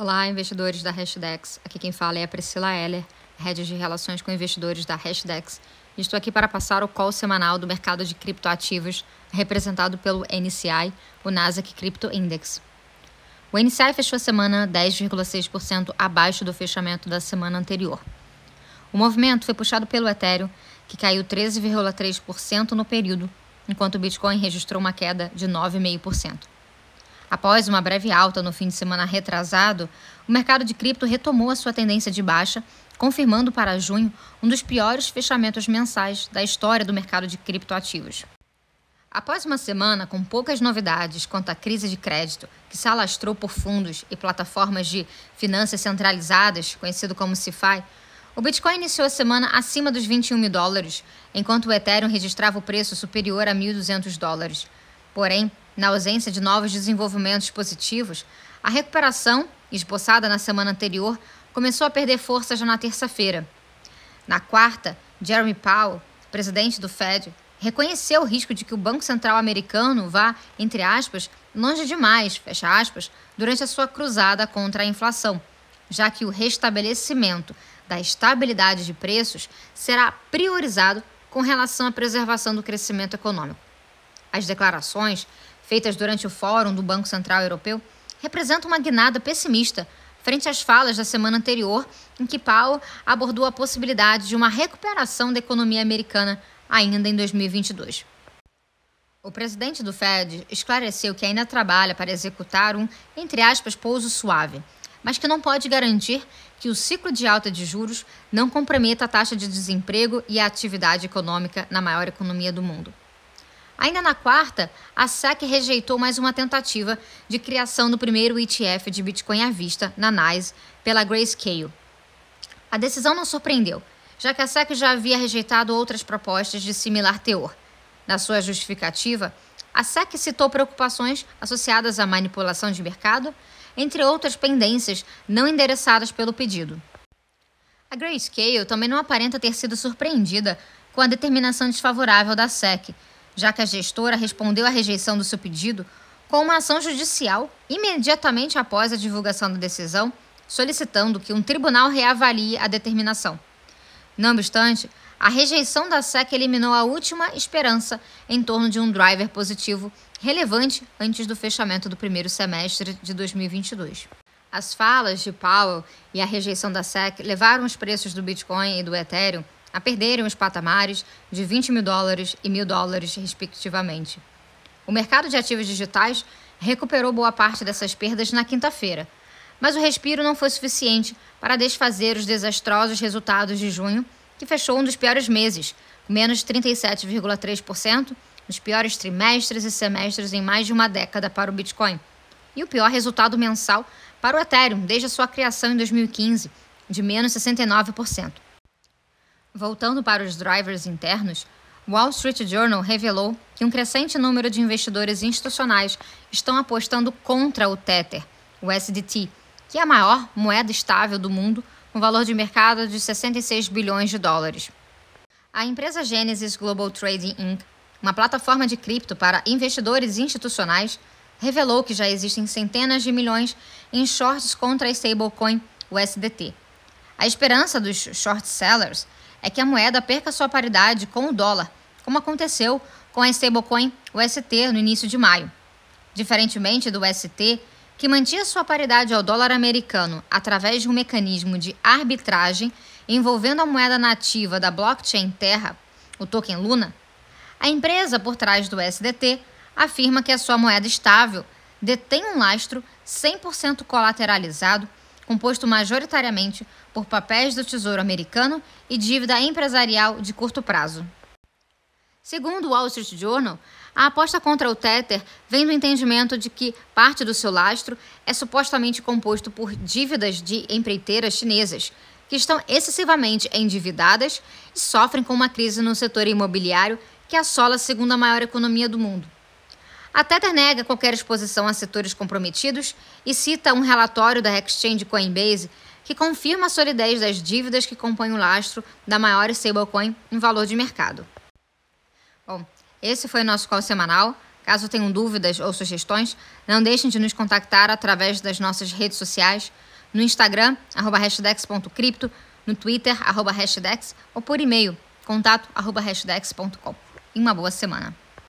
Olá, investidores da Hashdex. Aqui quem fala é a Priscila Heller, head de relações com investidores da Hashdex. Estou aqui para passar o call semanal do mercado de criptoativos, representado pelo NCI, o Nasdaq Crypto Index. O NCI fechou a semana 10,6% abaixo do fechamento da semana anterior. O movimento foi puxado pelo Ethereum, que caiu 13,3% no período, enquanto o Bitcoin registrou uma queda de 9,5%. Após uma breve alta no fim de semana retrasado, o mercado de cripto retomou a sua tendência de baixa, confirmando para junho um dos piores fechamentos mensais da história do mercado de criptoativos. Após uma semana com poucas novidades quanto à crise de crédito, que se alastrou por fundos e plataformas de finanças centralizadas, conhecido como CeFi, o Bitcoin iniciou a semana acima dos 21 mil dólares, enquanto o Ethereum registrava o preço superior a 1.200 dólares. Porém, na ausência de novos desenvolvimentos positivos, a recuperação, esboçada na semana anterior, começou a perder força já na terça-feira. Na quarta, Jeremy Powell, presidente do Fed, reconheceu o risco de que o Banco Central americano vá, entre aspas, longe demais, fecha aspas, durante a sua cruzada contra a inflação, já que o restabelecimento da estabilidade de preços será priorizado com relação à preservação do crescimento econômico. As declarações, feitas durante o Fórum do Banco Central Europeu, representam uma guinada pessimista frente às falas da semana anterior, em que Powell abordou a possibilidade de uma recuperação da economia americana ainda em 2022. O presidente do Fed esclareceu que ainda trabalha para executar um, entre aspas, pouso suave, mas que não pode garantir que o ciclo de alta de juros não comprometa a taxa de desemprego e a atividade econômica na maior economia do mundo. Ainda na quarta, a SEC rejeitou mais uma tentativa de criação do primeiro ETF de Bitcoin à vista na NYSE pela Grayscale. A decisão não surpreendeu, já que a SEC já havia rejeitado outras propostas de similar teor. Na sua justificativa, a SEC citou preocupações associadas à manipulação de mercado, entre outras pendências não endereçadas pelo pedido. A Grayscale também não aparenta ter sido surpreendida com a determinação desfavorável da SEC, já que a gestora respondeu à rejeição do seu pedido com uma ação judicial imediatamente após a divulgação da decisão, solicitando que um tribunal reavalie a determinação. Não obstante, a rejeição da SEC eliminou a última esperança em torno de um driver positivo relevante antes do fechamento do primeiro semestre de 2022. As falas de Powell e a rejeição da SEC levaram os preços do Bitcoin e do Ethereum a perderem os patamares de 20 mil dólares e mil dólares, respectivamente. O mercado de ativos digitais recuperou boa parte dessas perdas na quinta-feira, mas o respiro não foi suficiente para desfazer os desastrosos resultados de junho, que fechou um dos piores meses, com menos 37,3%, nos piores trimestres e semestres em mais de uma década para o Bitcoin, e o pior resultado mensal para o Ethereum desde a sua criação em 2015, de menos 69%. Voltando para os drivers internos, Wall Street Journal revelou que um crescente número de investidores institucionais estão apostando contra o Tether, o SDT, que é a maior moeda estável do mundo, com valor de mercado de 66 bilhões de dólares. A empresa Genesis Global Trading Inc., uma plataforma de cripto para investidores institucionais, revelou que já existem centenas de milhões em shorts contra a stablecoin, o SDT. A esperança dos short sellers é que a moeda perca sua paridade com o dólar, como aconteceu com a stablecoin UST no início de maio. Diferentemente do UST, que mantinha sua paridade ao dólar americano através de um mecanismo de arbitragem envolvendo a moeda nativa da blockchain Terra, o token Luna, a empresa por trás do SDT afirma que a sua moeda estável detém um lastro 100% colateralizado composto majoritariamente por papéis do Tesouro Americano e dívida empresarial de curto prazo. Segundo o Wall Street Journal, a aposta contra o Tether vem do entendimento de que parte do seu lastro é supostamente composto por dívidas de empreiteiras chinesas, que estão excessivamente endividadas e sofrem com uma crise no setor imobiliário que assola a segunda maior economia do mundo. A Tether nega qualquer exposição a setores comprometidos e cita um relatório da exchange Coinbase que confirma a solidez das dívidas que compõem o lastro da maior stablecoin em valor de mercado. Bom, esse foi o nosso call semanal. Caso tenham dúvidas ou sugestões, não deixem de nos contactar através das nossas redes sociais. no Instagram, arroba no Twitter, arroba hashdex, ou por e-mail, contato arroba hashdex.com. E uma boa semana.